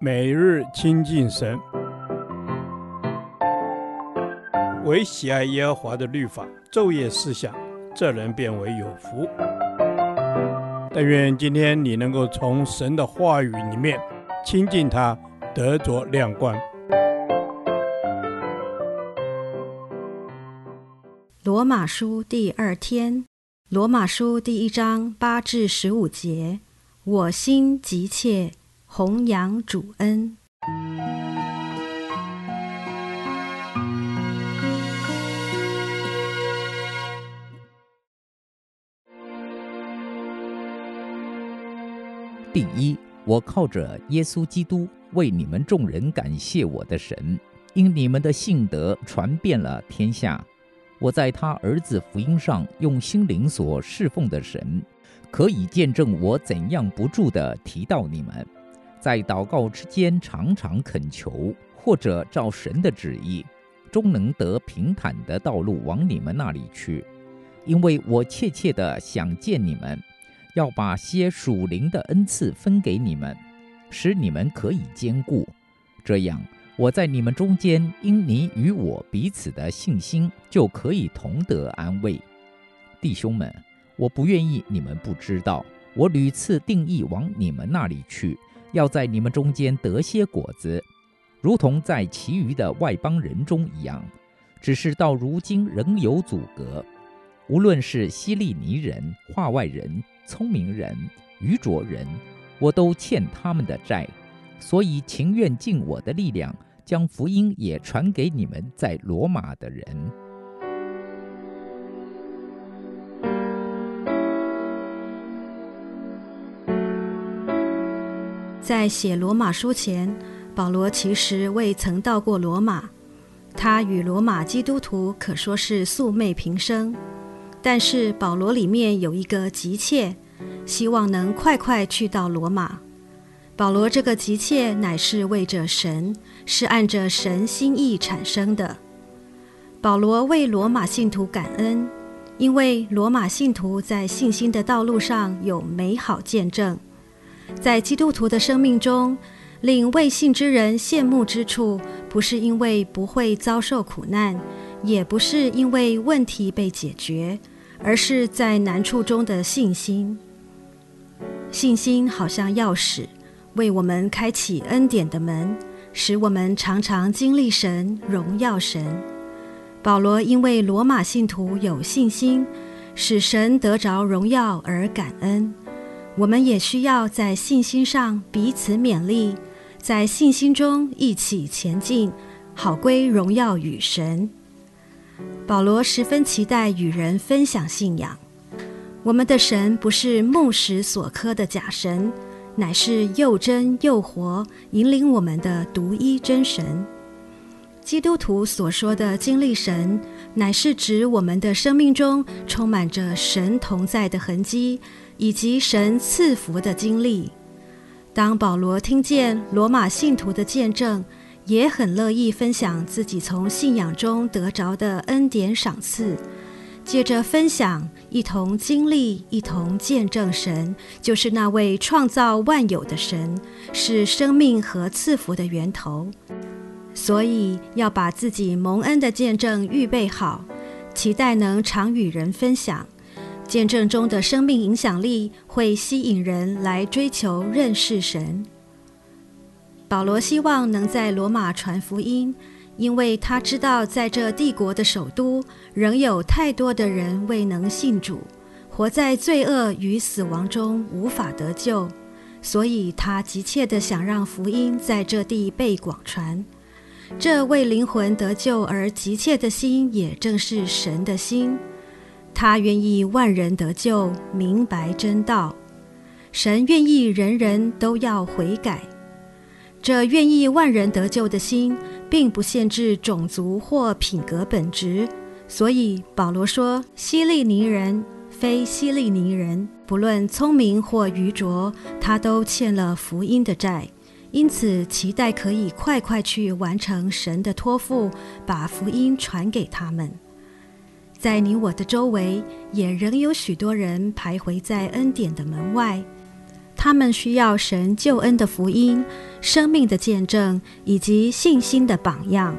每日亲近神，唯喜爱耶和华的律法，昼夜思想，这人便为有福。但愿今天你能够从神的话语里面亲近他，得着亮光。罗马书第二天，罗马书第一章八至十五节，我心急切。弘扬主恩。第一，我靠着耶稣基督为你们众人感谢我的神，因你们的信德传遍了天下。我在他儿子福音上用心灵所侍奉的神，可以见证我怎样不住地提到你们。在祷告之间，常常恳求，或者照神的旨意，终能得平坦的道路往你们那里去。因为我切切的想见你们，要把些属灵的恩赐分给你们，使你们可以坚固。这样，我在你们中间，因你与我彼此的信心，就可以同得安慰。弟兄们，我不愿意你们不知道，我屡次定义往你们那里去。要在你们中间得些果子，如同在其余的外邦人中一样。只是到如今仍有阻隔，无论是希利尼人、化外人、聪明人、愚拙人，我都欠他们的债，所以情愿尽我的力量，将福音也传给你们在罗马的人。在写罗马书前，保罗其实未曾到过罗马。他与罗马基督徒可说是素昧平生。但是保罗里面有一个急切，希望能快快去到罗马。保罗这个急切乃是为着神，是按着神心意产生的。保罗为罗马信徒感恩，因为罗马信徒在信心的道路上有美好见证。在基督徒的生命中，令未信之人羡慕之处，不是因为不会遭受苦难，也不是因为问题被解决，而是在难处中的信心。信心好像钥匙，为我们开启恩典的门，使我们常常经历神、荣耀神。保罗因为罗马信徒有信心，使神得着荣耀而感恩。我们也需要在信心上彼此勉励，在信心中一起前进，好归荣耀与神。保罗十分期待与人分享信仰。我们的神不是木石所刻的假神，乃是又真又活，引领我们的独一真神。基督徒所说的经历神，乃是指我们的生命中充满着神同在的痕迹。以及神赐福的经历。当保罗听见罗马信徒的见证，也很乐意分享自己从信仰中得着的恩典赏赐。借着分享，一同经历，一同见证神，就是那位创造万有的神，是生命和赐福的源头。所以要把自己蒙恩的见证预备好，期待能常与人分享。见证中的生命影响力会吸引人来追求认识神。保罗希望能在罗马传福音，因为他知道在这帝国的首都仍有太多的人未能信主，活在罪恶与死亡中无法得救，所以他急切地想让福音在这地被广传。这为灵魂得救而急切的心，也正是神的心。他愿意万人得救，明白真道。神愿意人人都要悔改。这愿意万人得救的心，并不限制种族或品格本质。所以保罗说：“希利尼人，非希利尼人，不论聪明或愚拙，他都欠了福音的债。因此，期待可以快快去完成神的托付，把福音传给他们。”在你我的周围，也仍有许多人徘徊在恩典的门外，他们需要神救恩的福音、生命的见证以及信心的榜样。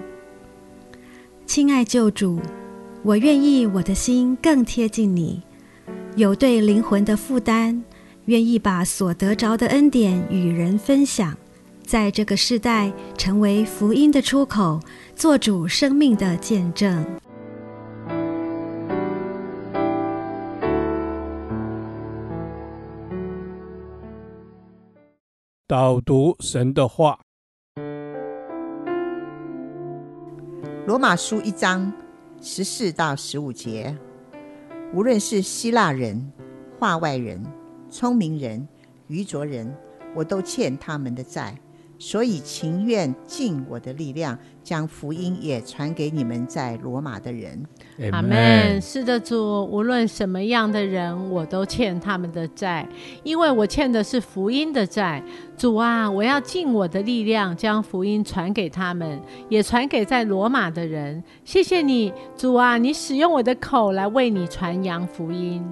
亲爱救主，我愿意我的心更贴近你，有对灵魂的负担，愿意把所得着的恩典与人分享，在这个世代成为福音的出口，做主生命的见证。导读神的话，《罗马书》一章十四到十五节，无论是希腊人、化外人、聪明人、愚拙人，我都欠他们的债。所以情愿尽我的力量，将福音也传给你们在罗马的人。阿门。是的，主，无论什么样的人，我都欠他们的债，因为我欠的是福音的债。主啊，我要尽我的力量，将福音传给他们，也传给在罗马的人。谢谢你，主啊，你使用我的口来为你传扬福音。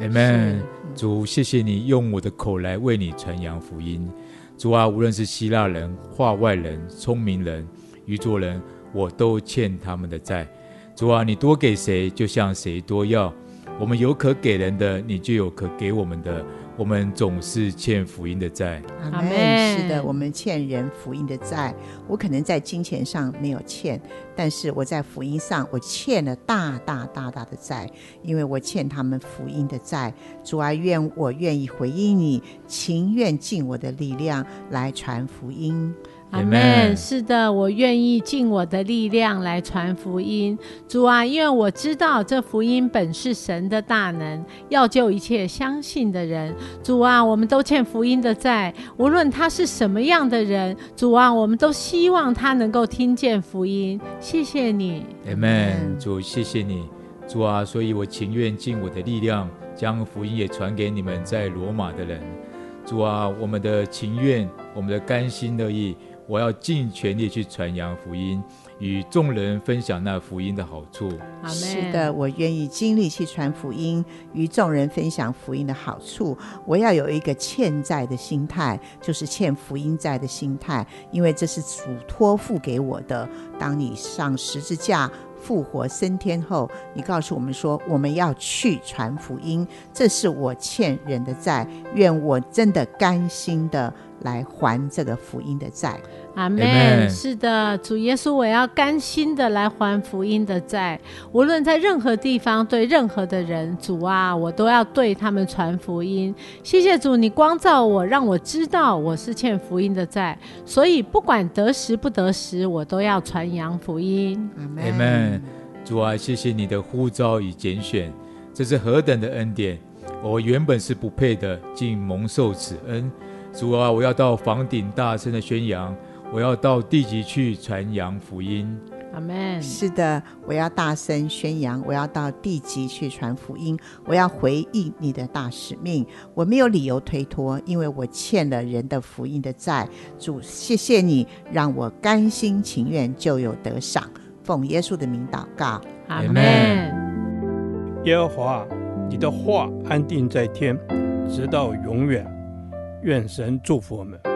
阿门。主，谢谢你用我的口来为你传扬福音。主啊，无论是希腊人、化外人、聪明人、愚拙人，我都欠他们的债。主啊，你多给谁，就向谁多要。我们有可给人的，你就有可给我们的。我们总是欠福音的债。阿门。是的，我们欠人福音的债。我可能在金钱上没有欠，但是我在福音上，我欠了大大大大的债，因为我欠他们福音的债。主啊，愿我愿意回应你，情愿尽我的力量来传福音。阿门。是的，我愿意尽我的力量来传福音。主啊，因为我知道这福音本是神的大能，要救一切相信的人。主啊，我们都欠福音的债，无论他是什么样的人。主啊，我们都希望他能够听见福音。谢谢你，阿门。主，谢谢你，主啊，所以我情愿尽我的力量，将福音也传给你们在罗马的人。主啊，我们的情愿，我们的甘心乐意。我要尽全力去传扬福音，与众人分享那福音的好处。是的，我愿意尽力去传福音，与众人分享福音的好处。我要有一个欠债的心态，就是欠福音债的心态，因为这是主托付给我的。当你上十字架复活升天后，你告诉我们说，我们要去传福音，这是我欠人的债。愿我真的甘心的。来还这个福音的债，阿门。是的，主耶稣，我要甘心的来还福音的债。无论在任何地方，对任何的人，主啊，我都要对他们传福音。谢谢主，你光照我，让我知道我是欠福音的债。所以不管得时不得时，我都要传扬福音。阿门。主啊，谢谢你的呼召与拣选，这是何等的恩典！我原本是不配的，竟蒙受此恩。主啊，我要到房顶大声的宣扬，我要到地级去传扬福音。阿门。是的，我要大声宣扬，我要到地级去传福音，我要回应你的大使命。我没有理由推脱，因为我欠了人的福音的债。主，谢谢你让我甘心情愿就有得赏。奉耶稣的名祷告，阿门。耶和华，你的话安定在天，直到永远。愿神祝福我们。